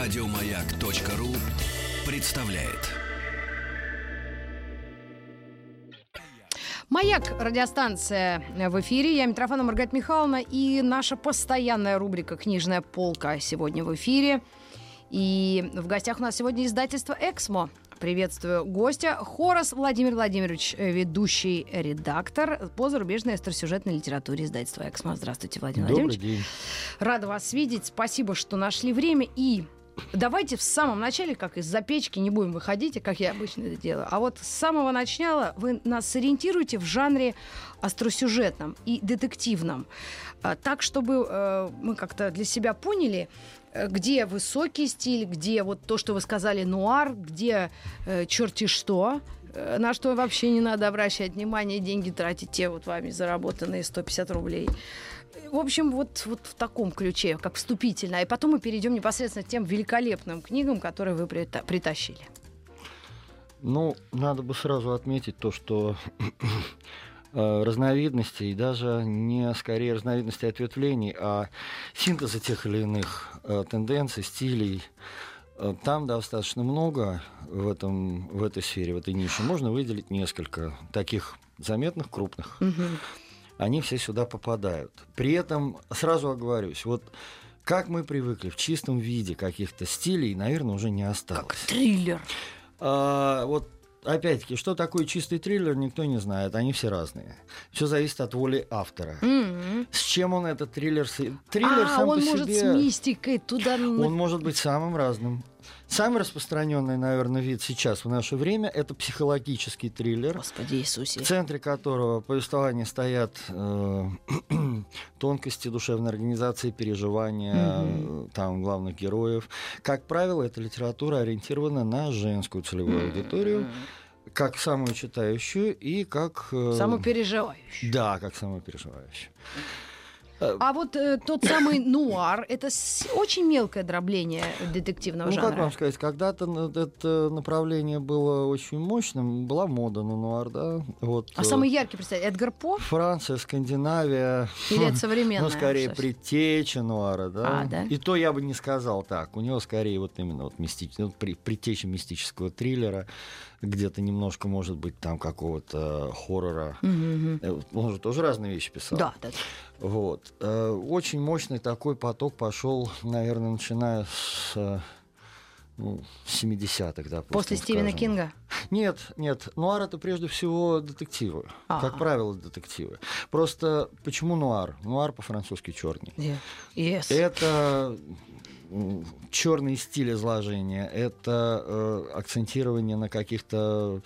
Радиомаяк.ру представляет. Маяк, радиостанция в эфире. Я Митрофана Маргарита Михайловна и наша постоянная рубрика «Книжная полка» сегодня в эфире. И в гостях у нас сегодня издательство «Эксмо». Приветствую гостя. Хорос Владимир Владимирович, ведущий редактор по зарубежной остросюжетной литературе издательства «Эксмо». Здравствуйте, Владимир Добрый Владимирович. день. Рада вас видеть. Спасибо, что нашли время. И давайте в самом начале, как из-за печки, не будем выходить, как я обычно это делаю. А вот с самого начала вы нас сориентируете в жанре остросюжетном и детективном. А, Так, чтобы э, мы как-то для себя поняли, э, где высокий стиль, где вот то, что вы сказали, нуар, где э, черти что, э, на что вообще не надо обращать внимание, деньги тратить те вот вами заработанные 150 рублей. В общем, вот, вот в таком ключе, как вступительно. И потом мы перейдем непосредственно к тем великолепным книгам, которые вы прита- притащили. Ну, надо бы сразу отметить то, что э, разновидностей, даже не скорее разновидностей ответвлений, а синтеза тех или иных э, тенденций, стилей, э, там достаточно много в, этом, в этой сфере, в этой нише. Можно выделить несколько таких заметных, крупных. Они все сюда попадают. При этом, сразу оговорюсь, вот как мы привыкли, в чистом виде каких-то стилей, наверное, уже не осталось. Как триллер. А, вот опять-таки, что такое чистый триллер, никто не знает. Они все разные. Все зависит от воли автора. М-м. С чем он этот триллер... Триллер а, сам он по может себе... с мистикой туда... Он может быть самым разным. Самый распространенный, наверное, вид сейчас в наше время это психологический триллер. Господи Иисусе. В центре которого повествования стоят э, тонкости душевной организации, переживания э, там главных героев. Как правило, эта литература ориентирована на женскую целевую аудиторию, как самую читающую и как... э, Самый переживающий. Да, как самую переживающую. А вот э, тот самый нуар, это очень мелкое дробление детективного Ну, жанра. как вам сказать, когда-то это направление было очень мощным, была мода на нуар, да? Вот, А э, самый яркий представитель Эдгар По? Франция, Скандинавия. Или это современное? Ну, скорее, предтеча нуара, да? А, да? И то я бы не сказал так. У него скорее вот именно вот мистич... ну, предтеча мистического триллера, где-то немножко, может быть, там какого-то хоррора. Вот Он же тоже разные вещи писал. Да, да. Вот. Э, Очень мощный такой поток пошел, наверное, начиная с э, ну, с 70-х, допустим. После Стивена скажем. Кинга. Нет, нет. Нуар это прежде всего детективы. Ага. Как правило, детективы. Просто почему нуар? Нуар по-французски черный. Yeah. Yes. Это черный стиль изложения, это э, акцентирование на каких-то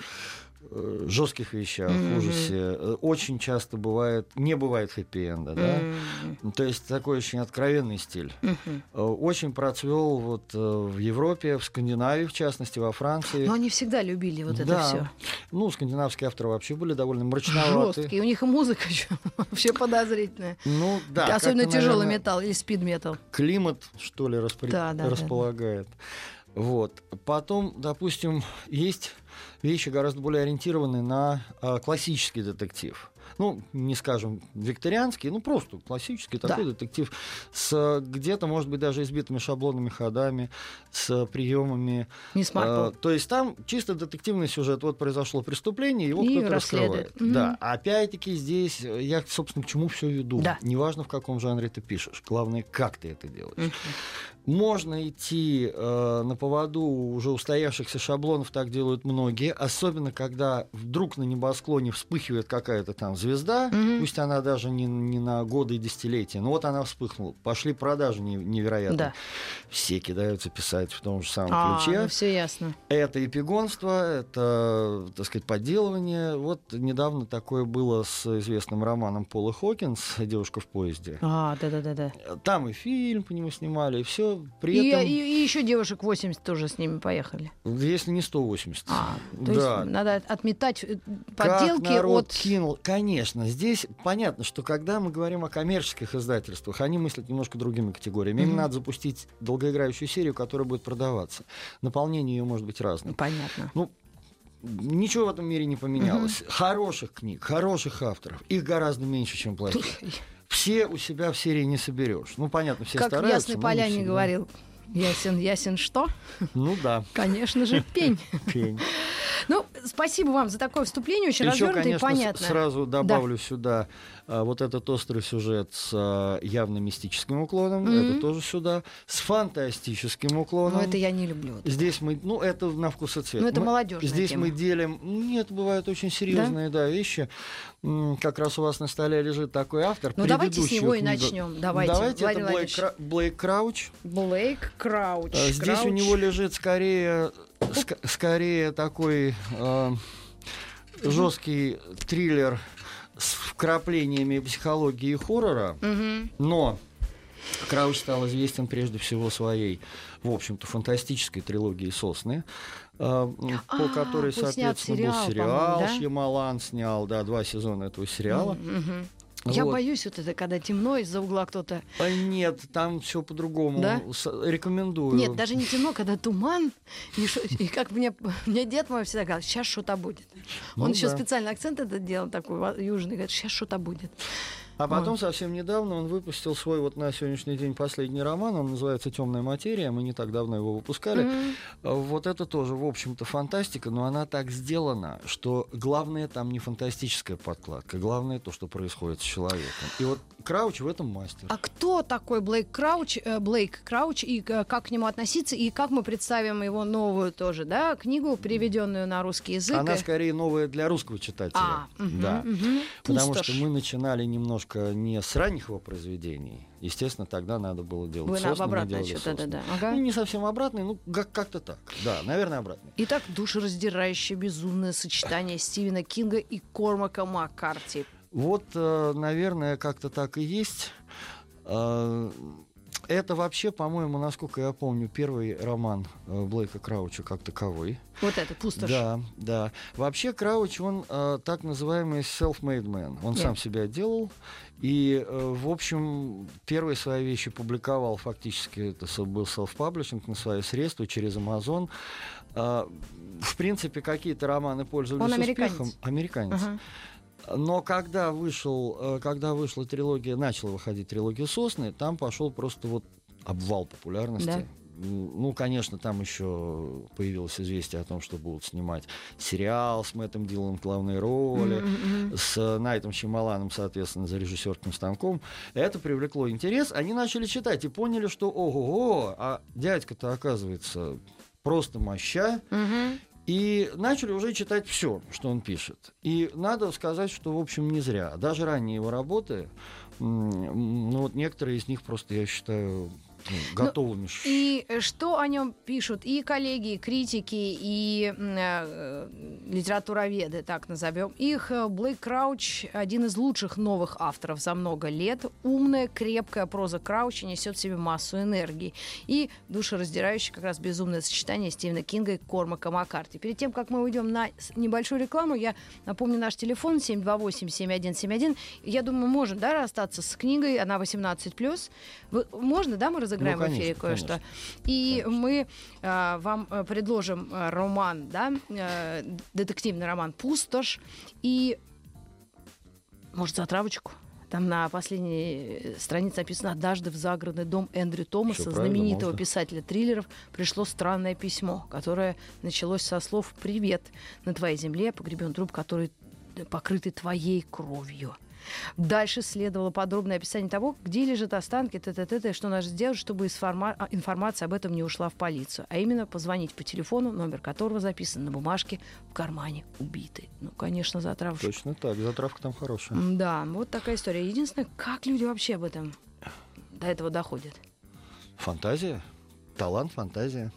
жестких вещах, Мгм. ужасе. Э, Очень часто бывает, не бывает хэппи-энда, да? М, Ну, То есть такой очень откровенный стиль. Э, Очень процвел вот э, в Европе, в Скандинавии, в частности, во Франции. Но они всегда любили вот это Да. все. Ну, скандинавские авторы вообще были довольно мрачноваты. Жесткие. У них и музыка вообще подозрительная. Ну, да. Особенно тяжелый металл или спид-металл. климат, что ли, распри- Да, да, да, располагает. Вот. Потом, допустим, есть вещи гораздо более ориентированные на а, классический детектив. Ну, не скажем викторианский, ну просто классический такой Да. детектив с где-то, может быть, даже избитыми шаблонными ходами, с приемами. Не Э, то есть там чисто детективный сюжет. Вот произошло преступление, его кто-то раскрывает. Мгм. Да. Опять-таки здесь э, я, собственно, к чему все веду. Да. Неважно, в каком жанре ты пишешь. Главное, как ты это делаешь. Можно идти э, на поводу уже устоявшихся шаблонов, так делают многие, особенно когда вдруг на небосклоне вспыхивает какая-то там звезда, Мгм. пусть она даже не, не на годы и десятилетия, но вот она вспыхнула, пошли продажи не- невероятные. Да. Все кидаются писать в том же самом А, ключе. ну все ясно. Это эпигонство, это, так сказать, подделывание. Вот недавно такое было с известным романом Пола Хокинс «Девушка в поезде». А, да-да-да-да. Там и фильм по нему снимали, и все. При И, этом, и- и еще девушек 80 тоже с ними поехали. если не 180. А, то да. есть надо отметать э, Как подделки народ от... кинул. Конечно, здесь понятно, что когда мы говорим о коммерческих издательствах, они мыслят немножко другими категориями. Им Мгм. надо запустить долгоиграющую серию, которая будет продаваться. Наполнение ее может быть разным. Понятно. Ну, ничего в этом мире не поменялось. Хороших книг, хороших авторов, их гораздо меньше, чем плохих. Все у себя в серии не соберешь. Ну, понятно, все как стараются. Но не Поляне всегда. говорил Ясен, ясен что? Ну да, Конечно же, пень. пень. Ну, спасибо вам за такое вступление, очень Еще, развернутое и понятное. сразу добавлю сюда вот этот острый сюжет с а, явно мистическим уклоном. Мгм. Это тоже сюда. С фантастическим уклоном. Но это я не люблю. Здесь мы, ну, это на вкус и цвет. Ну, это молодежная Здесь тема. мы делим, нет, бывают очень серьезные, да, вещи. М, Как раз у вас на столе лежит такой автор. Ну, давайте с него и книгу. начнем. Давайте, Давайте, Владимир это Блейк. Кра- Блейк Крауч. Блейк Крауч. А, Здесь Крауч. у него лежит скорее, ск- скорее такой жесткий триллер вкраплениями психологии и хоррора, Мгм. но Крауч стал известен прежде всего своей, в общем-то, фантастической трилогией «Сосны», а, м, А, по которой, соответственно, сериал, был сериал, да? Шьямалан снял, да, два сезона этого сериала. Я Вот. боюсь вот это, когда темно из-за угла кто-то. А Нет, там все по-другому. Да? С- Рекомендую. Нет, даже не темно, когда туман. И, шо- и как мне, мне дед мой всегда говорил, сейчас что-то будет. Ну Он еще да. специально акцент этот делал такой южный, говорит, сейчас что-то будет. А потом совсем недавно он выпустил свой вот на сегодняшний день последний роман, он называется «Темная материя», мы не так давно его выпускали. А Вот это тоже, в общем-то, фантастика, но она так сделана, что главное там не фантастическая подкладка, главное то, что происходит с человеком. И вот Крауч в этом мастер. А кто такой Блейк Крауч, э, Блейк Крауч, и э, как к нему относиться, и как мы представим его новую тоже, да, книгу, переведенную на русский язык? Она скорее новая для русского читателя. А, мгм, да. мгм. Потому Пустошь. что мы начинали немножко не с ранних его произведений. Естественно, тогда надо было делать Вы мы обратное делали что-то, «Сосны». да, да. Ага. Ну, не совсем обратный, ну, как- как-то так. Да, наверное, обратный. Итак, душераздирающее безумное сочетание Стивена Кинга и Кормака Маккарти. Вот, э, наверное, как-то так и есть. Э, Это вообще, по-моему, насколько я помню, первый роман э, Блейка Крауча как таковой. Вот это, пустошь. Да, да. Вообще Крауч, он э, так называемый self-made man. Он Да. сам себя делал. И, э, в общем, первые свои вещи публиковал фактически, это был self-publishing на свои средства через Amazon. А, в принципе, какие-то романы пользовались Он американец. успехом. Американец. Ага. Но когда, вышел, э, когда вышла трилогия, начала выходить трилогия «Сосны», там пошел просто вот обвал популярности. Да. Ну, конечно, там еще появилось известие о том, что будут снимать сериал с Мэттом Диланом в главной роли, мгм. с Найтом Щемаланом, соответственно, за режиссерским станком. Это привлекло интерес. Они начали читать и поняли, что ого-го, а дядька-то, оказывается, просто моща. Мгм. И начали уже читать все, что он пишет. И надо сказать, что, в общем, не зря. Даже ранние его работы, ну вот некоторые из них просто, я считаю, готовыми. ш- И э, что о нем пишут и коллеги, и критики, и э, литературоведы, так назовем их. Блейк Крауч один из лучших новых авторов за много лет. Умная, крепкая проза Крауча несет в себе массу энергии. И душераздирающее как раз безумное сочетание Стивена Кинга и Кормака Маккарти. Перед тем, как мы уйдем на небольшую рекламу, я напомню наш телефон 728-7171. Я думаю, можем, да, расстаться с книгой, она 18+. Вы- можно, да, мы разыграем Ну, в эфире конечно, кое-что? конечно. И Конечно. мы э, вам э, предложим э, роман, да, э, детективный роман «Пустошь». И, может, затравочку? Там на последней э, странице написано «Однажды в загородный дом Эндрю Томаса, знаменитого можно. писателя триллеров, пришло странное письмо, которое началось со слов «Привет, на твоей земле погребен труп, который покрытый твоей кровью». Дальше следовало подробное описание того, где лежат останки, т -т -т -т, что нужно сделать, чтобы а, информация об этом не ушла в полицию. А именно позвонить по телефону, номер которого записан на бумажке в кармане убитой. Ну, конечно, затравушка. Точно так, затравка там хорошая. Да, вот такая история. Единственное, как люди вообще об этом до этого доходят? Фантазия, талант, фантазия.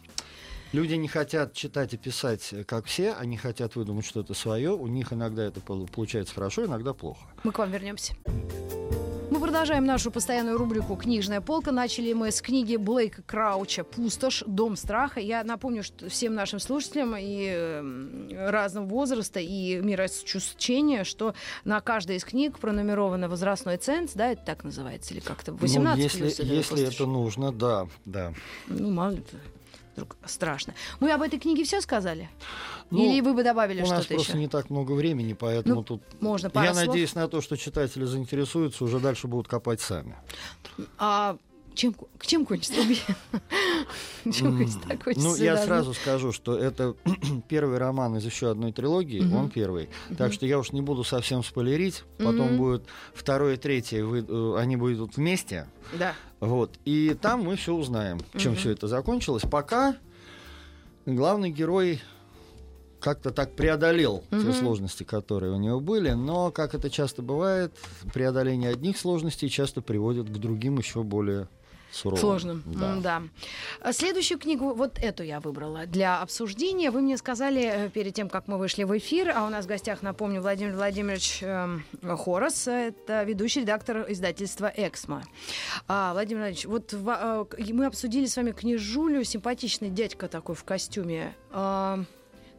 Люди не хотят читать и писать, э, как все, они хотят выдумать что-то свое. У них иногда это пол- получается хорошо, иногда плохо. Мы к вам вернемся. Мы продолжаем нашу постоянную рубрику «Книжная полка». Начали мы с книги Блейка Крауча «Пустошь. Дом страха». Я напомню что всем нашим слушателям и эм, разного возраста, и миросчувствования, что на каждой из книг пронумеровано возрастной ценз, да, это так называется, или как-то 18 ну, если, плюс если это нужно, да, да. Ну, мало ли, вдруг страшно. Мы об этой книге все сказали? Ну, Или вы бы добавили У нас что-то просто еще? не так много времени, поэтому Ну, тут Можно Я слов? надеюсь на то, что читатели заинтересуются, уже дальше будут копать сами. А чем, к чем кончится убийство? Ну, я сразу скажу, что это первый роман из еще одной трилогии, он первый. Так что я уж не буду совсем спойлерить. Потом будет второе и третье, э, они будут вместе. Да. Вот. И там мы все узнаем, чем все это закончилось. Пока главный герой как-то так преодолел угу. те сложности, которые у него были, но, как это часто бывает, преодоление одних сложностей часто приводит к другим еще более суровым. Сложным, да. да. А следующую книгу, вот эту я выбрала для обсуждения. Вы мне сказали э, перед тем, как мы вышли в эфир, а у нас в гостях, напомню, Владимир Владимирович э, Хорос, это ведущий редактор издательства «Эксмо». А, Владимир Владимирович, вот в, а, мы обсудили с вами книжулю, симпатичный дядька такой в костюме. А,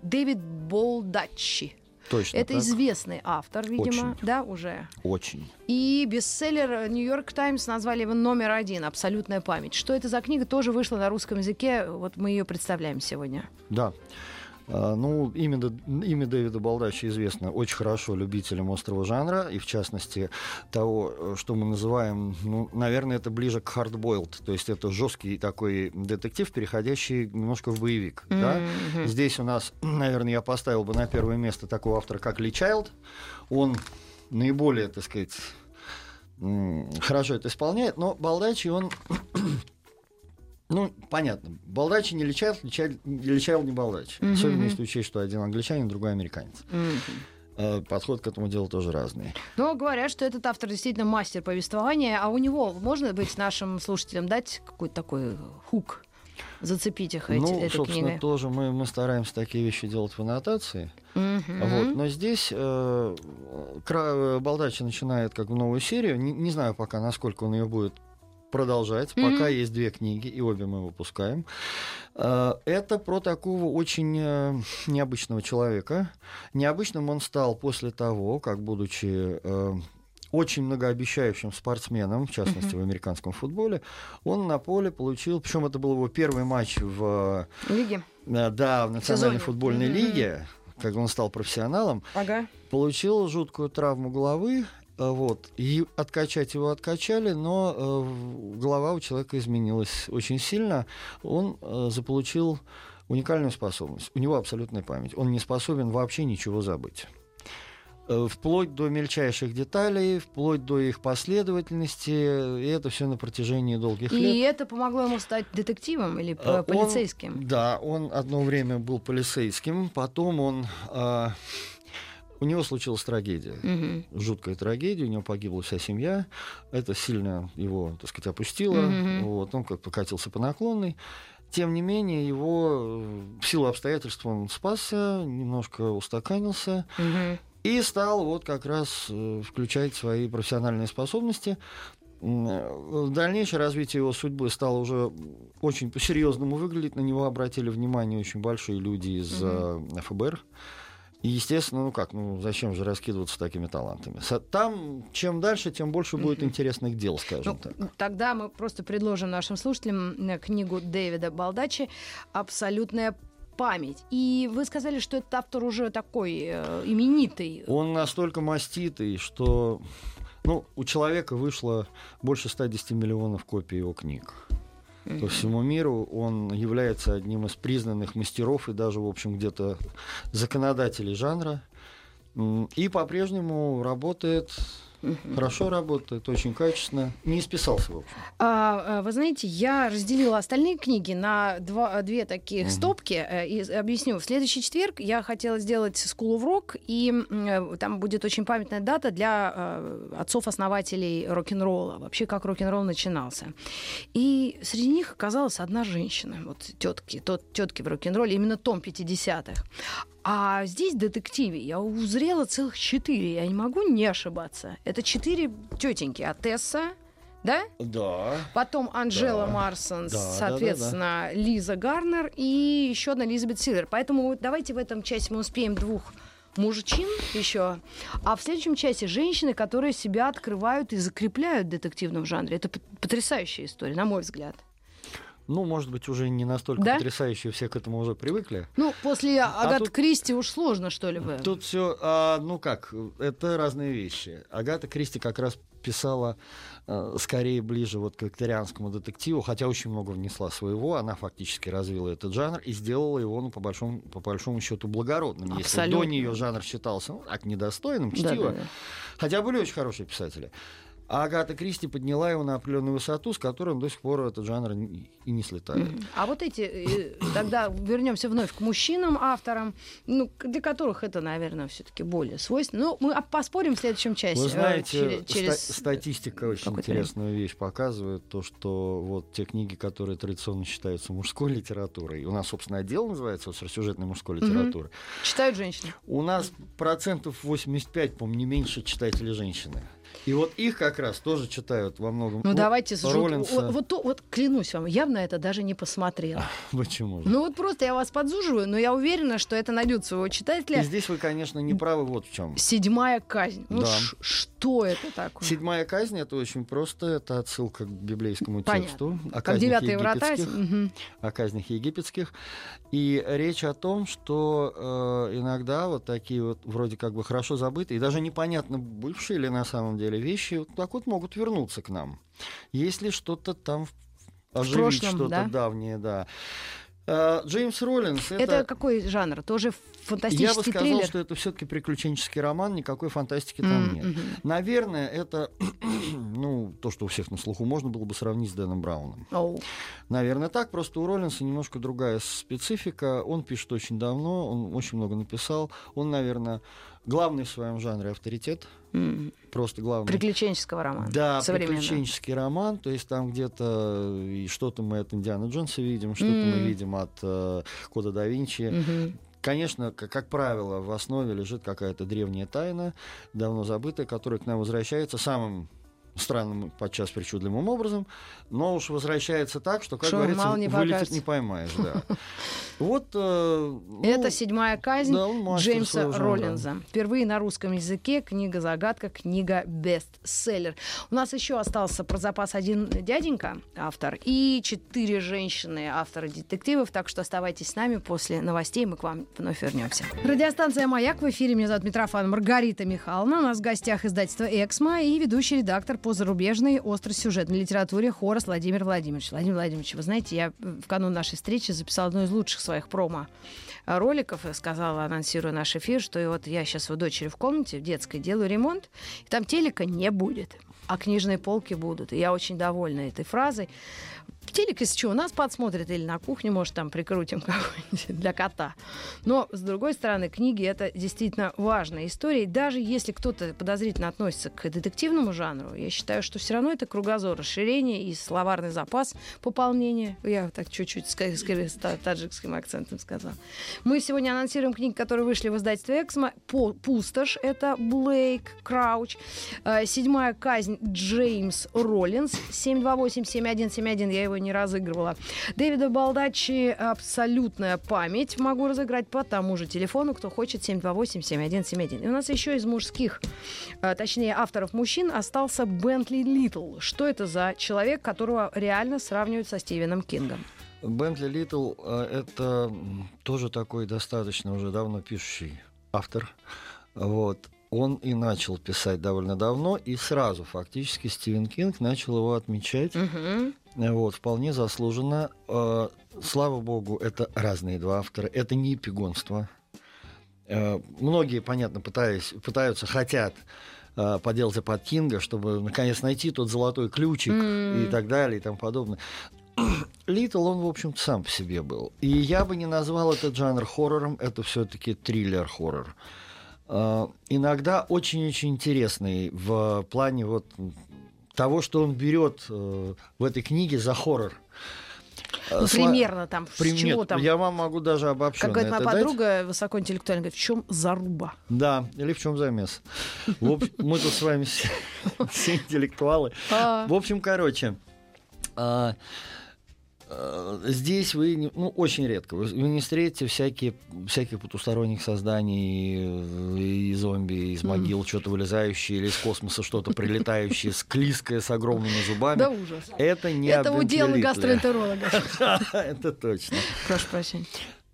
Дэвид Болдачи. Точно Это так. известный автор, видимо, Очень. да, уже. Очень. И бестселлер Нью-Йорк Таймс назвали его номер один «Абсолютная память». Что это за книга, тоже вышла на русском языке. Вот мы ее представляем сегодня. Да. А, ну, имя, имя Дэвида Балдача известно очень хорошо любителям острого жанра, и в частности того, что мы называем, ну, наверное, это ближе к hardboiled, то есть это жесткий такой детектив, переходящий немножко в боевик. Mm-hmm. Да? Здесь у нас, наверное, я поставил бы на первое место такого автора, как Ли Чайлд. Он наиболее, так сказать, хорошо это исполняет, но Балдачи, он ну, понятно. Балдачи не лечал, лечал, лечал не балдач. Mm-hmm. Особенно если учесть, что один англичанин, другой американец. Mm-hmm. Подход к этому делу тоже разный. Но говорят, что этот автор действительно мастер повествования, а у него, можно быть, нашим слушателям дать какой-то такой хук? Зацепить их эти, ну, этой собственно, книгой. тоже мы, мы стараемся такие вещи делать в аннотации. Mm-hmm. Вот. Но здесь э, Балдачи начинает как бы новую серию. Не, не знаю пока, насколько он ее будет продолжать. Mm-hmm. Пока есть две книги, и обе мы выпускаем. Э, это про такого очень э, необычного человека. Необычным он стал после того, как, будучи э, очень многообещающим спортсменом, в частности mm-hmm. в американском футболе, он на поле получил, причем это был его первый матч в лиге, да, в национальной Сезоне. футбольной mm-hmm. лиге, когда он стал профессионалом, ага. получил жуткую травму головы, вот. И откачать его откачали, но э, голова у человека изменилась очень сильно. Он э, заполучил уникальную способность. У него абсолютная память. Он не способен вообще ничего забыть э, вплоть до мельчайших деталей, вплоть до их последовательности, и это все на протяжении долгих и лет. И это помогло ему стать детективом или э, полицейским? Он, да, он одно время был полицейским, потом он э, у него случилась трагедия, угу. жуткая трагедия, у него погибла вся семья, это сильно его, так сказать, опустило, угу. вот, он как покатился по наклонной. Тем не менее, его в силу обстоятельств он спасся, немножко устаканился угу. и стал вот как раз э, включать свои профессиональные способности. В дальнейшее развитие его судьбы стало уже очень по-серьезному выглядеть. На него обратили внимание очень большие люди из угу. ФБР. И, естественно, ну как, ну зачем же раскидываться такими талантами? Там, чем дальше, тем больше будет интересных дел, скажем ну, так. Тогда мы просто предложим нашим слушателям э, книгу Дэвида Балдачи «Абсолютная память. И вы сказали, что этот автор уже такой э, именитый. Он настолько маститый, что ну, у человека вышло больше 110 миллионов копий его книг по всему миру. Он является одним из признанных мастеров и даже, в общем, где-то законодателей жанра. И по-прежнему работает Хорошо работает, очень качественно. Не списался, в общем. А, а, вы знаете, я разделила остальные книги на два, две таких угу. стопки. Э, и объясню. В следующий четверг я хотела сделать School of Rock, и э, там будет очень памятная дата для э, отцов-основателей рок-н-ролла. Вообще, как рок-н-ролл начинался. И среди них оказалась одна женщина. Вот тетки, тот, тетки в рок-н-ролле, именно том 50-х. А здесь в детективе я узрела целых четыре, я не могу не ошибаться. Это четыре тетеньки. Атесса, да? Да. Потом Анжела да. Марсон, да, соответственно, да, да, да. Лиза Гарнер и еще одна Элизабет Силлер. Поэтому давайте в этом части мы успеем двух мужчин еще, а в следующем части женщины, которые себя открывают и закрепляют в детективном жанре. Это потрясающая история, на мой взгляд. Ну, может быть, уже не настолько Да? потрясающе, все к этому уже привыкли. Ну, после Агаты А тут- Кристи уж сложно, что ли, бы. Тут все, ну как, это разные вещи. Агата Кристи как раз писала э, скорее ближе вот к викторианскому детективу, хотя очень много внесла своего, она фактически развила этот жанр и сделала его, ну, по большому, по большому счету, благородным. Если до Абсолютно. нее жанр считался, ну, так, недостойным Да, чтива, да, да. хотя были очень хорошие писатели. А Агата Кристи подняла его на определенную высоту, с которой он до сих пор этот жанр и не слетает. А вот эти, э, тогда вернемся вновь к мужчинам, авторам, ну, для которых это, наверное, все-таки более свойственно. Ну, мы поспорим в следующем часе. Вы э, знаете, через- ста- статистика очень интересную вещь показывает, то, что вот те книги, которые традиционно считаются мужской литературой, у нас, собственно, отдел называется остросюжетной мужской литературы, Читают женщины. у нас процентов 85, по-моему, не меньше читателей женщины. И вот их как раз тоже читают во многом. Ну, Вот давайте, вот- Роллинса. вот, вот, то- вот клянусь вам, я на это даже не посмотрела. Почему же? Ну вот просто я вас подзуживаю, но я уверена, что это найдет своего И читателя. здесь вы, конечно, не правы вот в чем. Седьмая казнь. Ну Да. ш- что это такое? Седьмая казнь это очень просто, это отсылка к библейскому Понятно. тексту. о Как казнях девятые врата. о казнях египетских. И речь о том, что э, иногда вот такие вот вроде как бы хорошо забытые, и даже непонятно, бывшие ли на самом деле вещи, так вот могут вернуться к нам. Если что-то там оживить, что-то да? давнее, да. Э, Джеймс Роллинс это... Это... какой жанр? Тоже я бы фантастический сказал, триллер? что это все-таки приключенческий роман, никакой фантастики там М, нет. Наверное, это, ну, то, что у всех на слуху, можно было бы сравнить с Дэном Брауном. Оу. Наверное, так. Просто у Роллинса немножко другая специфика. Он пишет очень давно, он очень много написал. Он, наверное, главный в своем жанре авторитет. М. Просто главный. Приключенческого романа. Да, приключенческий роман, то есть там где-то и что-то мы от Индиана Джонса видим, что-то мы М. видим от э, Кода да Винчи. Мгм. Конечно, как, как правило, в основе лежит какая-то древняя тайна, давно забытая, которая к нам возвращается самым странным, подчас причудливым образом, но уж возвращается так, что, как Что говорится, не вылетит покажется. не поймаешь. Да. Вот, э, ну, Это седьмая казнь да, мастер Джеймса. Роллинза. Впервые на русском языке книга загадка, книга бестселлер. У нас еще остался про запас один дяденька, автор, и четыре женщины, авторы детективов. Так что оставайтесь с нами после новостей, мы к вам вновь вернемся. Радиостанция Маяк в эфире. Меня зовут Митрофан Маргарита Михайловна. У нас в гостях издательство Эксмо и ведущий редактор по зарубежной остросюжетной литературе Хорос Владимир Владимирович. Владимир Владимирович, вы знаете, я в канун нашей встречи записала одно из лучших своих промо роликов и сказала, анонсируя наш эфир, что и вот я сейчас у дочери в комнате, в детской, делаю ремонт, и там телека не будет, а книжные полки будут. И я очень довольна этой фразой. Телек, что, у нас подсмотрят или на кухне, может, там прикрутим какой-нибудь для кота. Но, с другой стороны, книги — это действительно важная история. И даже если кто-то подозрительно относится к детективному жанру, я считаю, что все равно это кругозор расширение и словарный запас пополнения. Я так чуть-чуть с, таджикским акцентом сказала. Мы сегодня анонсируем книги, которые вышли в издательстве «Эксмо». «Пустошь» — это Блейк Крауч. Э, «Седьмая казнь» Джеймс Роллинс. 728-7171. Я его не разыгрывала. Дэвида Балдачи «Абсолютная память». Могу разыграть по тому же телефону, кто хочет 728-7171. И у нас еще из мужских, э, точнее, авторов мужчин остался Бентли Литл. Что это за человек, которого реально сравнивают со Стивеном Кингом? Бентли Литл э, это тоже такой достаточно уже давно пишущий автор. Вот. Он и начал писать довольно давно, и сразу фактически Стивен Кинг начал его отмечать. Мгм. Вот, вполне заслуженно. Э, Слава богу, это разные два автора. Это не эпигонство. Э, Многие, понятно, пытаясь, пытаются, хотят э, поделать под Кинга, чтобы наконец найти тот золотой ключик М. и так далее и тому подобное. Литл, он, в общем-то, сам по себе был. И я бы не назвал этот жанр хоррором, это все-таки триллер-хоррор. Иногда очень-очень интересный в плане вот того, что он берет э, в этой книге за хоррор. Э, Ну, сла- примерно там, с Пример- чего там? Я вам могу даже обобщенно Как говорит моя это дать. подруга высокоинтеллектуальная, говорит, в чем заруба? Да, или в чем замес. Мы тут с вами все, интеллектуалы. А, В общем, короче, а, э, здесь вы, ну, очень редко, вы, вы не встретите всякие, всяких потусторонних созданий, э, и зомби из Мгм. могил, что-то вылезающие, или из космоса что-то прилетающее, склизкое, с огромными зубами. Да ужас. Это не Это удел гастроэнтеролога. Это точно. Прошу прощения.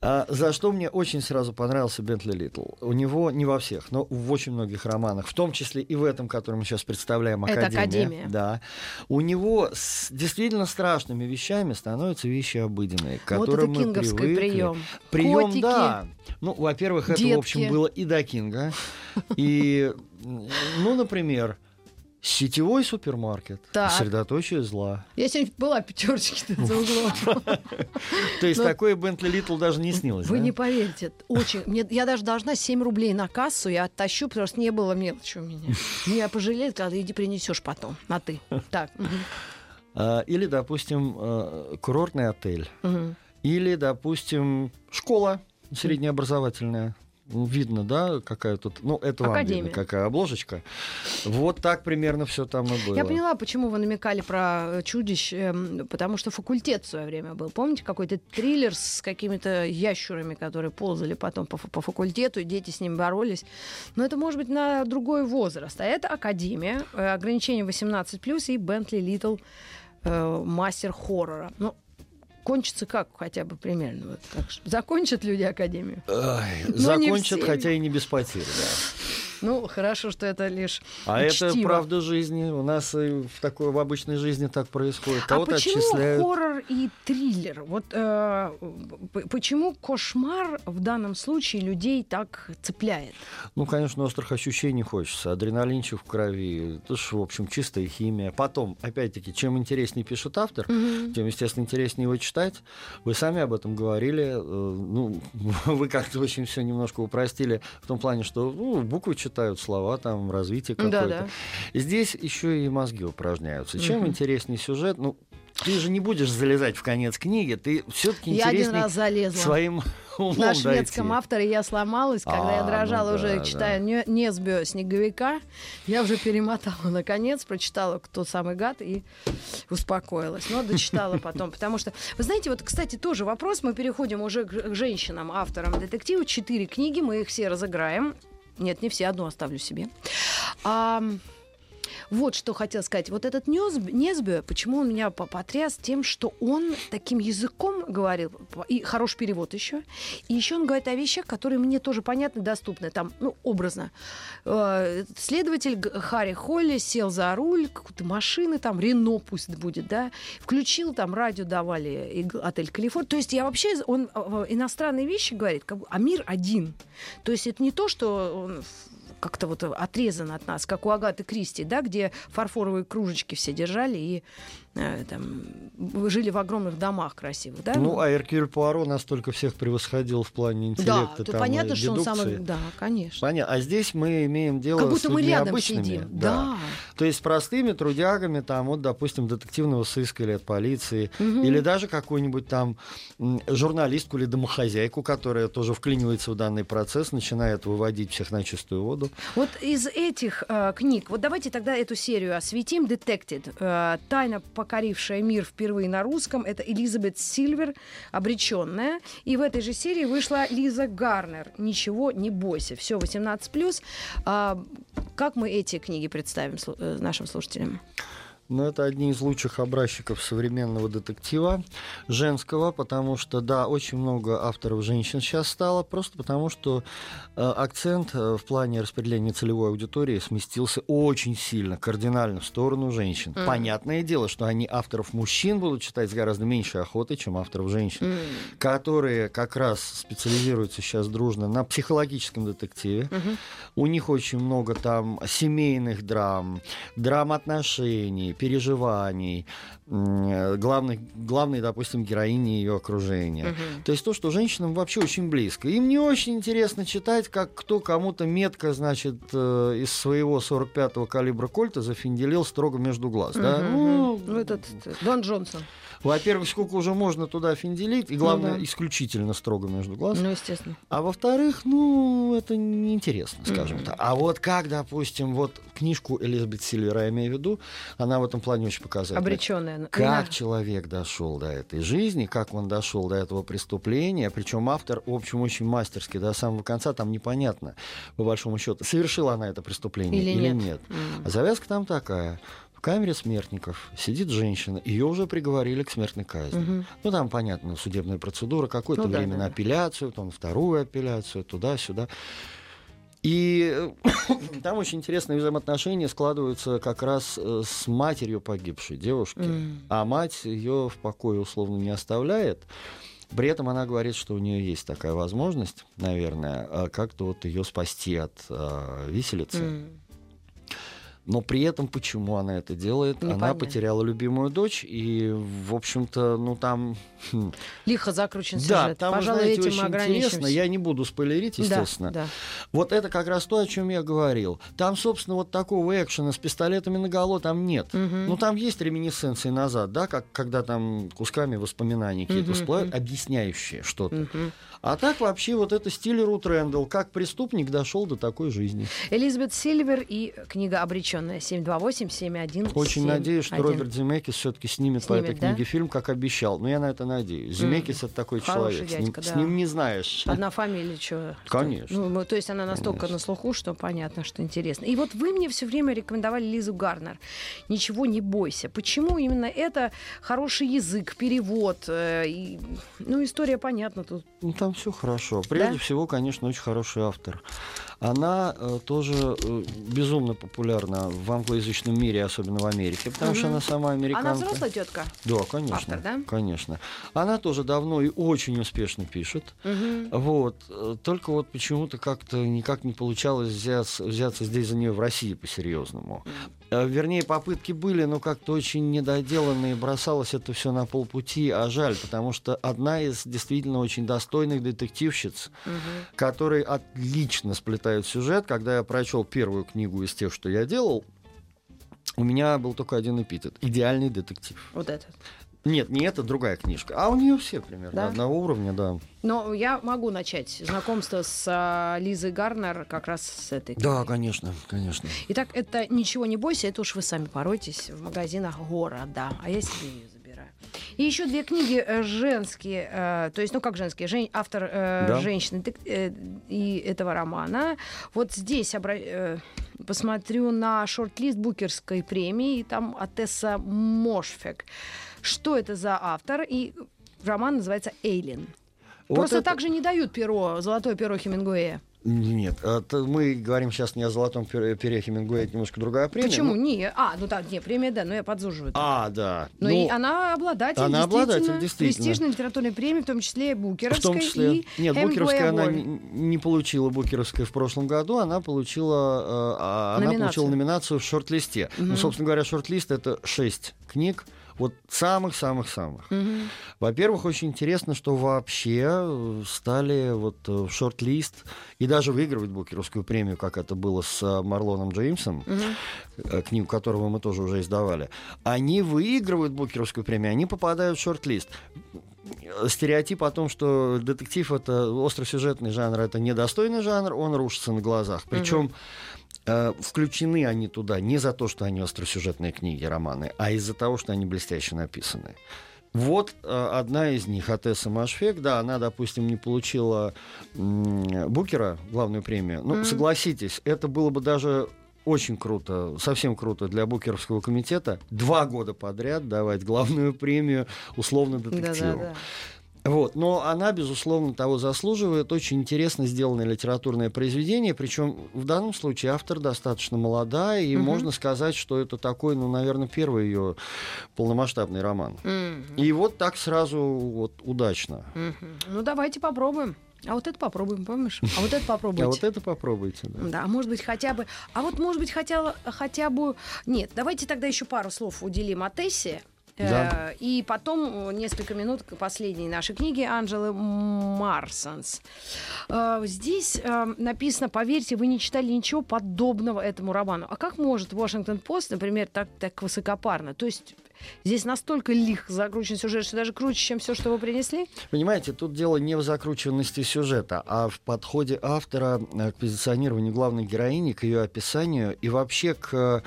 А за что мне очень сразу понравился Бентли Литл? У него не во всех, но в очень многих романах, в том числе и в этом, который мы сейчас представляем, Это Академия. «Академия». Да. У него с действительно страшными вещами становятся вещи обыденные, к Вот которым это мы привыкли. прием. Прием, Котики. да. Ну, во-первых, это, в общем, детки. было и до Кинга. И, ну, например, сетевой супермаркет, Так. сосредоточие зла. Я сегодня была пятерочки за углом. То есть такое Бентли Литл даже не снилось, Вы не поверите, очень. Я даже должна 7 рублей на кассу, я оттащу, потому что не было мелочи у меня. Меня пожалели, сказали, иди принесешь потом, на ты. Так. А, Или, допустим, э, курортный отель. Или, допустим, школа среднеобразовательная. Видно, да, какая тут... Ну, это вам Академия. видно, какая обложечка. Вот так примерно все там и было. Я поняла, почему вы намекали про э, чудищ, эм, потому что факультет в свое время был. Помните, какой-то триллер с какими-то ящурами, которые ползали потом по, по факультету, и дети с ними боролись. Но это может быть на другой возраст. А это Академия, э, ограничение 18+, и Бентли Литл э, мастер хоррора. Ну, кончится как хотя бы примерно? Вот так закончат люди Академию? Не закончат, хотя и не без потерь, да. Ну, хорошо, что это лишь А это чтиво. правда жизни. У нас и в такой в обычной жизни так происходит. А Кого-то почему отчисляют. хоррор и триллер? Вот э, почему кошмар в данном случае людей так цепляет? Ну, конечно, острых ощущений хочется. Адреналинчик в крови. Это ж, в общем, чистая химия. Потом, опять-таки, чем интереснее пишет автор, тем, естественно, интереснее его читать. Вы сами об этом говорили. Э, Ну, вы как-то очень все немножко упростили в том плане, что ну, буквы читают, слова, там, развитие какое-то. Да-да. Здесь еще и мозги упражняются. Чем Мгм. интереснее сюжет, ну, ты же не будешь залезать в конец книги, ты все-таки Я один раз залезла. своим умом На шведском дойти. авторе я сломалась, когда А, я ну дрожала да, уже, да. читая «Не- Несбио снеговика. Я уже перемотала наконец, прочитала «Кто самый гад» и успокоилась. Но дочитала потом, потому что... Вы знаете, вот, кстати, тоже вопрос. Мы переходим уже к женщинам, авторам детектива. Четыре книги, мы их все разыграем. Нет, не все, одну оставлю себе. А, вот что хотел сказать. Вот этот Несб- Несбио, почему он меня по- потряс тем, что он таким языком говорил, и хороший перевод еще, и еще он говорит о вещах, которые мне тоже понятны, доступны, там, ну, образно. Э, Следователь Харри Холли сел за руль какой-то машины, там, Рено пусть будет, да, включил, там, радио давали, и отель Калифорния. То есть я вообще, он э, иностранные вещи говорит, как а мир один. То есть это не то, что он как-то вот отрезан от нас, как у Агаты Кристи, да, где фарфоровые кружечки все держали и там жили в огромных домах красивых, да? Ну, а Эркюль Пуаро настолько всех превосходил в плане да, интеллекта. то там, понятно, и что он самый, да, конечно. Понятно. А здесь мы имеем дело Как с будто мы людьми рядом обычными. сидим. Да. Да. То есть простыми трудягами, там, вот, допустим, детективного сыска или от полиции, Мгм. или даже какую-нибудь там журналистку или домохозяйку, которая тоже вклинивается в данный процесс, начинает выводить всех на чистую воду. Вот из этих э, книг, вот давайте тогда эту серию осветим. Detected. э, Тайна, покорившая мир впервые на русском. Это Элизабет Сильвер, обреченная. И в этой же серии вышла Лиза Гарнер. Ничего не бойся. Все 18+. А, как мы эти книги представим э, нашим слушателям? Но это одни из лучших образчиков современного детектива женского, потому что, да, очень много авторов женщин сейчас стало, просто потому что э, акцент э, в плане распределения целевой аудитории сместился очень сильно, кардинально в сторону женщин. Мгм. Понятное дело, что они авторов мужчин будут читать с гораздо меньшей охотой, чем авторов женщин, которые как раз специализируются сейчас дружно на психологическом детективе. Мгм. У них очень много там семейных драм, драм отношений, переживаний, э, главных, главной, допустим, героини ее окружения. Мгм. То есть то, что женщинам вообще очень близко. Им не очень интересно читать, как кто кому-то метко, значит, э, из своего 45-го калибра кольта зафинделил строго между глаз. Да? Мгм. Ну, Ну, этот э, Дон Джонсон. Во-первых, сколько уже можно туда финделить, и главное, Ну да. исключительно строго между глаз. Ну, естественно. А во-вторых, ну, это неинтересно, скажем Мгм. так. А вот как, допустим, вот книжку Элизабет Сильвера, я имею в виду, она в этом плане очень показательна. Обреченная. Как человек дошел до этой жизни, как он дошел до этого преступления, причем автор, в общем, очень мастерски до самого конца, там непонятно, по большому счету, совершила она это преступление или, или нет. нет. Mm. А завязка там такая камере смертников сидит женщина, ее уже приговорили к смертной казни. Угу. Ну, там, понятно, судебная процедура, какое-то ну, время да, на да. апелляцию, потом вторую апелляцию, туда-сюда. И там очень интересные взаимоотношения складываются как раз э, с матерью погибшей девушки. Mm. А мать ее в покое условно не оставляет. При этом она говорит, что у нее есть такая возможность, наверное, э, как-то вот ее спасти от э, виселицы. Mm. Но при этом почему она это делает? Непонятно. Она потеряла любимую дочь, и, в общем-то, ну там... Хм. Лихо закручен сюжет. Да, там, Пожалуй, знаете, этим очень интересно. Я не буду спойлерить, естественно. Да, да. Вот это как раз то, о чем я говорил. Там, собственно, вот такого экшена с пистолетами наголо там нет. Угу. Ну, там есть реминесценции назад, да, как когда там кусками воспоминаний какие-то угу, всплывают, угу. объясняющие что-то. Угу. А так вообще вот это стиль Рут Рэндалл, как преступник дошел до такой жизни. Элизабет Сильвер и книга «Обреченная» 728-7171. Очень надеюсь, что Роберт Земекис все-таки снимет, снимет по этой да? книге фильм, как обещал. Но я на это надеюсь. Земекис mm. это такой Хороший человек. Дядька, с, ним, да. с ним не знаешь. Одна фамилия, что? Конечно. Ну, то есть она настолько Конечно. на слуху, что понятно, что интересно. И вот вы мне все время рекомендовали Лизу Гарнер. Ничего не бойся. Почему именно это хороший язык, перевод? Э, и, ну, история понятна тут. Ну, там все хорошо. Прежде да? всего, конечно, очень хороший автор. Она э, тоже э, безумно популярна в англоязычном мире, особенно в Америке, потому угу. что она сама американка. Она взрослая тетка? Да, конечно. Автор, да? Конечно. Она тоже давно и очень успешно пишет. Угу. Вот. Э, только вот почему-то как-то никак не получалось взяться, взяться здесь за нее в России по-серьезному. Угу. Вернее, попытки были, но как-то очень недоделанные, бросалось это все на полпути, а жаль, потому что одна из действительно очень достойных детективщиц, угу. которые отлично сплетают сюжет. Когда я прочел первую книгу из тех, что я делал, у меня был только один эпитет. Идеальный детектив. Вот этот. Нет, не это, другая книжка. А у нее все примерно да? одного уровня, да. Но я могу начать знакомство с а, Лизой Гарнер как раз с этой книгой. Да, конечно, конечно. Итак, это «Ничего не бойся», это уж вы сами поройтесь в магазинах города, а я себе ее. И еще две книги э, женские, э, то есть, ну как женские, жен, автор э, да. женщины э, и этого романа. Вот здесь обра... э, посмотрю на шорт-лист Букерской премии, и там Атесса Мошфек. Что это за автор? И роман называется «Эйлин». Вот Просто это... так же не дают перо, золотое перо Хемингуэя. Нет, это мы говорим сейчас не о золотом пере Хемингуэя, это немножко другая премия. Почему? Но... Не, а, ну так, не, премия, да, но я подзуживаю. А, да. Но ну, и она обладатель, она обладатель, действительно. престижной литературной премии, в том числе Букеровской в том числе. и Нет, Букеровская она не, получила Букеровская в прошлом году, она получила, э, она получила номинацию в шорт-листе. Угу. Ну, собственно говоря, шорт-лист это шесть книг, вот самых-самых-самых. Угу. Во-первых, очень интересно, что вообще э, стали вот э, в шорт-лист и даже выигрывать Букеровскую премию, как это было с э, Марлоном Джеймсом, угу. книгу которого мы тоже уже издавали. Они выигрывают Букеровскую премию, они попадают в шорт-лист стереотип о том, что детектив это остросюжетный жанр, это недостойный жанр, он рушится на глазах. Причем угу. Э, включены они туда не за то, что они остросюжетные книги, романы, а из-за того, что они блестяще написаны. Вот э, одна из них, Атесса Машфек, да, она, допустим, не получила Букера, главную премию. Ну, mm-hmm. согласитесь, это было бы даже очень круто, совсем круто для Букеровского комитета два года подряд давать главную премию условно детективу. Да, да, да. Вот. Но она, безусловно, того заслуживает. Очень интересно сделанное литературное произведение. Причем в данном случае автор достаточно молодая, и угу. можно сказать, что это такой, ну, наверное, первый ее полномасштабный роман. Угу. И вот так сразу вот удачно. Угу. Ну, давайте попробуем. А вот это попробуем, помнишь? А вот это попробуйте. А вот это попробуйте, да. Да, может быть хотя бы... А вот может быть хотя, хотя бы... Нет, давайте тогда еще пару слов уделим о Тессе. Да. Э, и потом э, несколько минут к последней нашей книге Анжелы Марсонс. Э, здесь написано, поверьте, вы не читали ничего подобного этому роману. А как может Washington Post, например, так, так высокопарно? То есть Здесь настолько лих закручен сюжет, что даже круче, чем все, что вы принесли? Понимаете, тут дело не в закрученности сюжета, а в подходе автора к позиционированию главной героини, к ее описанию и вообще к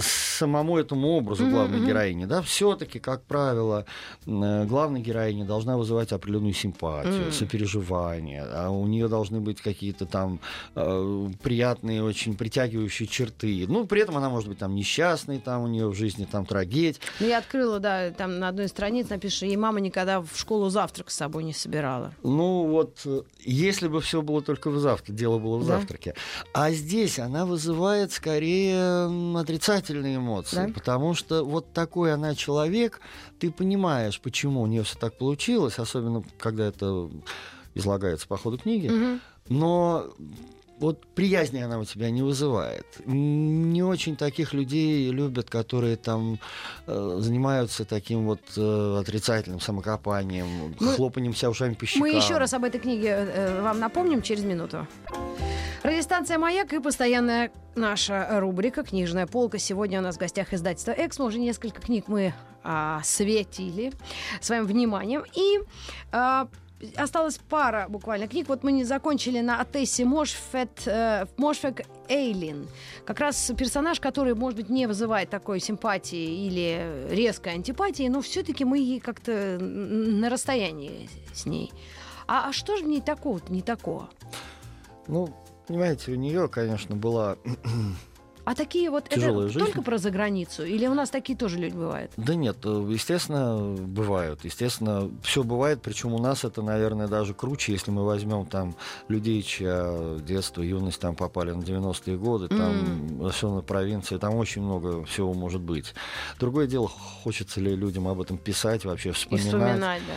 самому этому образу главной mm-hmm. героини. Да? Все-таки, как правило, главная героиня должна вызывать определенную симпатию, mm. сопереживание, а у нее должны быть какие-то там э, приятные, очень притягивающие черты. Ну, при этом она может быть там несчастной, там у нее в жизни там трагедия. Ну, я открыла, да, там на одной странице напишешь, и мама никогда в школу завтрак с собой не собирала. Ну, вот, э, если бы все было только в завтраке, дело было в да? завтраке. А здесь она вызывает скорее отрицательные эмоции, да? потому что вот такой она человек, ты понимаешь, почему у нее все так получилось, особенно когда это излагается по ходу книги, угу. но вот приязни она у тебя не вызывает. Не очень таких людей любят, которые там э, занимаются таким вот э, отрицательным самокопанием, мы, ну, хлопанием себя ушами по щекам. Мы еще раз об этой книге э, вам напомним через минуту. Радиостанция «Маяк» и постоянная наша рубрика «Книжная полка». Сегодня у нас в гостях издательство «Эксмо». Уже несколько книг мы а, светили своим вниманием. И а, осталась пара буквально книг. Вот мы не закончили на Атессе Мошфет, э, Мошфек Эйлин. Как раз персонаж, который, может быть, не вызывает такой симпатии или резкой антипатии, но все-таки мы как-то на расстоянии с ней. А, а что же в ней такого-то, не такого? Ну, понимаете, у нее, конечно, была а такие вот это жизнь. только про заграницу? Или у нас такие тоже люди бывают? Да нет, э, естественно, бывают. Естественно, все бывает, причем у нас это, наверное, даже круче, если мы возьмем там людей, чья детство, юность там попали на 90-е годы, там mm. особенно провинции, там очень много всего может быть. Другое дело, хочется ли людям об этом писать, вообще вспоминать. И вспоминать, да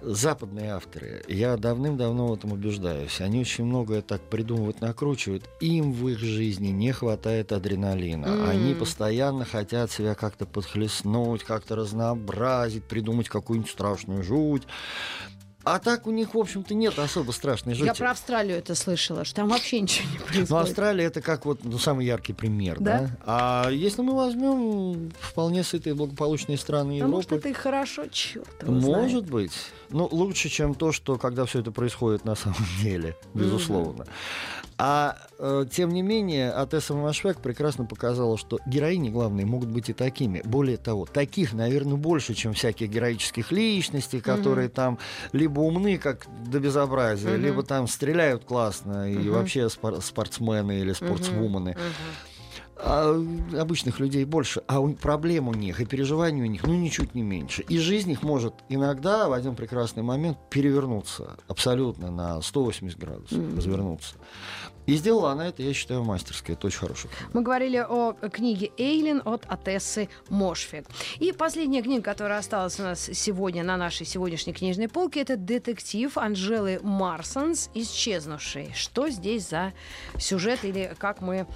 западные авторы, я давным-давно в этом убеждаюсь, они очень многое так придумывают, накручивают. Им в их жизни не хватает адреналина. Mm. Они постоянно хотят себя как-то подхлестнуть, как-то разнообразить, придумать какую-нибудь страшную жуть. А так у них, в общем-то, нет особо страшной жути. Я про Австралию это слышала, что там вообще ничего не происходит. Ну, Австралия это как вот ну, самый яркий пример, да? да? А если мы возьмем вполне сытые благополучные страны Европы... А может, это и хорошо, черт Может знает. быть. Ну, лучше, чем то, что когда все это происходит на самом деле, безусловно. Mm-hmm. А э, тем не менее, Атесса Машвек прекрасно показала, что героини главные могут быть и такими. Более того, таких, наверное, больше, чем всяких героических личностей, которые mm-hmm. там либо умны, как до безобразия, mm-hmm. либо там стреляют классно, mm-hmm. и вообще спор- спортсмены или спортсвумены. Mm-hmm а обычных людей больше, а проблем у них и переживаний у них, ну, ничуть не меньше. И жизнь их может иногда в один прекрасный момент перевернуться абсолютно на 180 градусов, mm-hmm. развернуться. И сделала она это, я считаю, мастерски. Это очень хорошая книга. Мы говорили о книге «Эйлин» от Атессы Мошфик. И последняя книга, которая осталась у нас сегодня на нашей сегодняшней книжной полке, это детектив Анжелы Марсонс «Исчезнувший». Что здесь за сюжет или как мы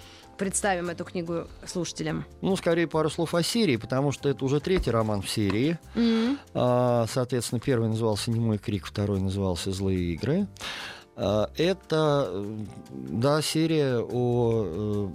представим эту книгу слушателям? Ну, скорее пару слов о серии, потому что это уже третий роман в серии. Mm-hmm. Соответственно, первый назывался «Немой крик», второй назывался «Злые игры». А, это, да, серия о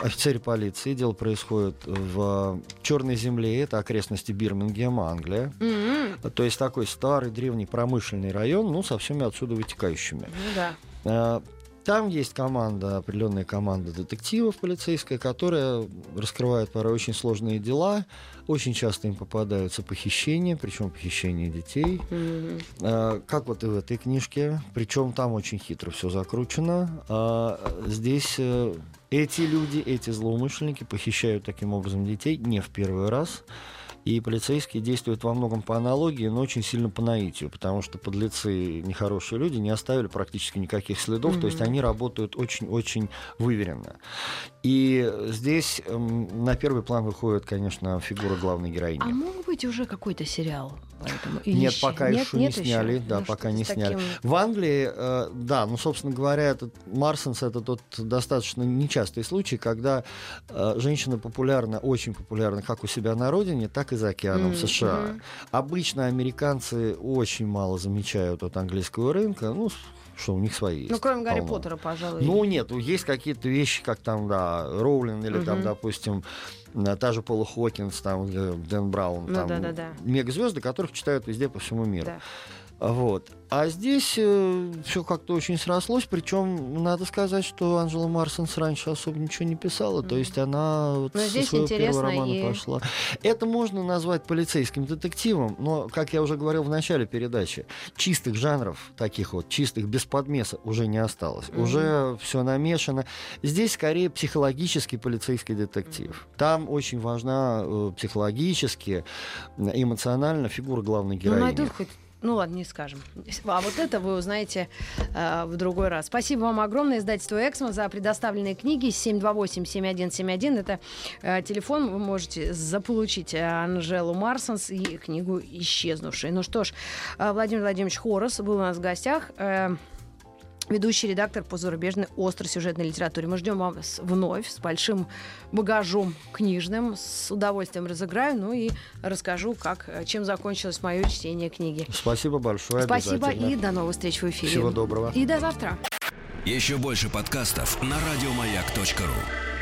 э, офицере полиции. Дело происходит в Черной земле, это окрестности Бирмингема, Англия. Mm-hmm. То есть такой старый древний промышленный район, ну, со всеми отсюда вытекающими. Ну, да. А, там есть команда, определенная команда детективов полицейская, которая раскрывает порой очень сложные дела. Очень часто им попадаются похищения, причем похищения детей. Mm-hmm. как вот и в этой книжке. Причем там очень хитро все закручено. А здесь э, эти люди, эти злоумышленники похищают таким образом детей не в первый раз. И полицейские действуют во многом по аналогии, но очень сильно по наитию, потому что подлецы, нехорошие люди, не оставили практически никаких следов, mm-hmm. то есть они работают очень-очень выверенно. И здесь э, на первый план выходит, конечно, фигура главной героини. А мог быть уже какой-то сериал? Поэтому, нет, еще... пока нет, еще нет не сняли, еще? да, ну, пока не сняли. Таким... В Англии, э, да, ну, собственно говоря, этот Марсенс это тот достаточно нечастый случай, когда э, женщина популярна, очень популярна как у себя на родине, так и за океаном mm-hmm. США. Обычно американцы очень мало замечают от английского рынка, ну, что у них свои есть. Ну, кроме Гарри полно. Поттера, пожалуй. Ну, нет, есть какие-то вещи, как там, да, Роулин или там, Мгм. допустим, э, та же Пола Хокинс, там, Дэн Браун, Ну, там, да-да-да. мегазвезды, которых читают везде по всему миру. Да. Вот. А здесь все как-то очень срослось, причем надо сказать, что Анжела Марсенс раньше особо ничего не писала, то есть она вот Но со здесь своего первого романа и- пошла. Это можно назвать полицейским детективом, но, как я уже говорил в начале передачи, чистых жанров, таких вот, чистых, без подмеса уже не осталось. Мгм. Уже все намешано. Здесь скорее психологический полицейский детектив. Там очень важна э, психологически, э, эмоционально фигура главной Ну, героини. найдут хоть ну ладно, не скажем. А вот это вы узнаете э, в другой раз. Спасибо вам огромное, издательство «Эксмо», за предоставленные книги. 728-7171. Это э, телефон. Вы можете заполучить э, Анжелу Марсонс и книгу «Исчезнувшие». Ну что ж, э, Владимир Владимирович Хорос был у нас в гостях. Э, ведущий редактор по зарубежной остросюжетной литературе. Мы ждем вас вновь с большим багажом книжным. С удовольствием разыграю, ну и расскажу, как, э, чем закончилось мое чтение книги. Спасибо большое. Спасибо и до новых встреч в эфире. Всего доброго. И до завтра. Еще больше подкастов на радиомаяк.ру.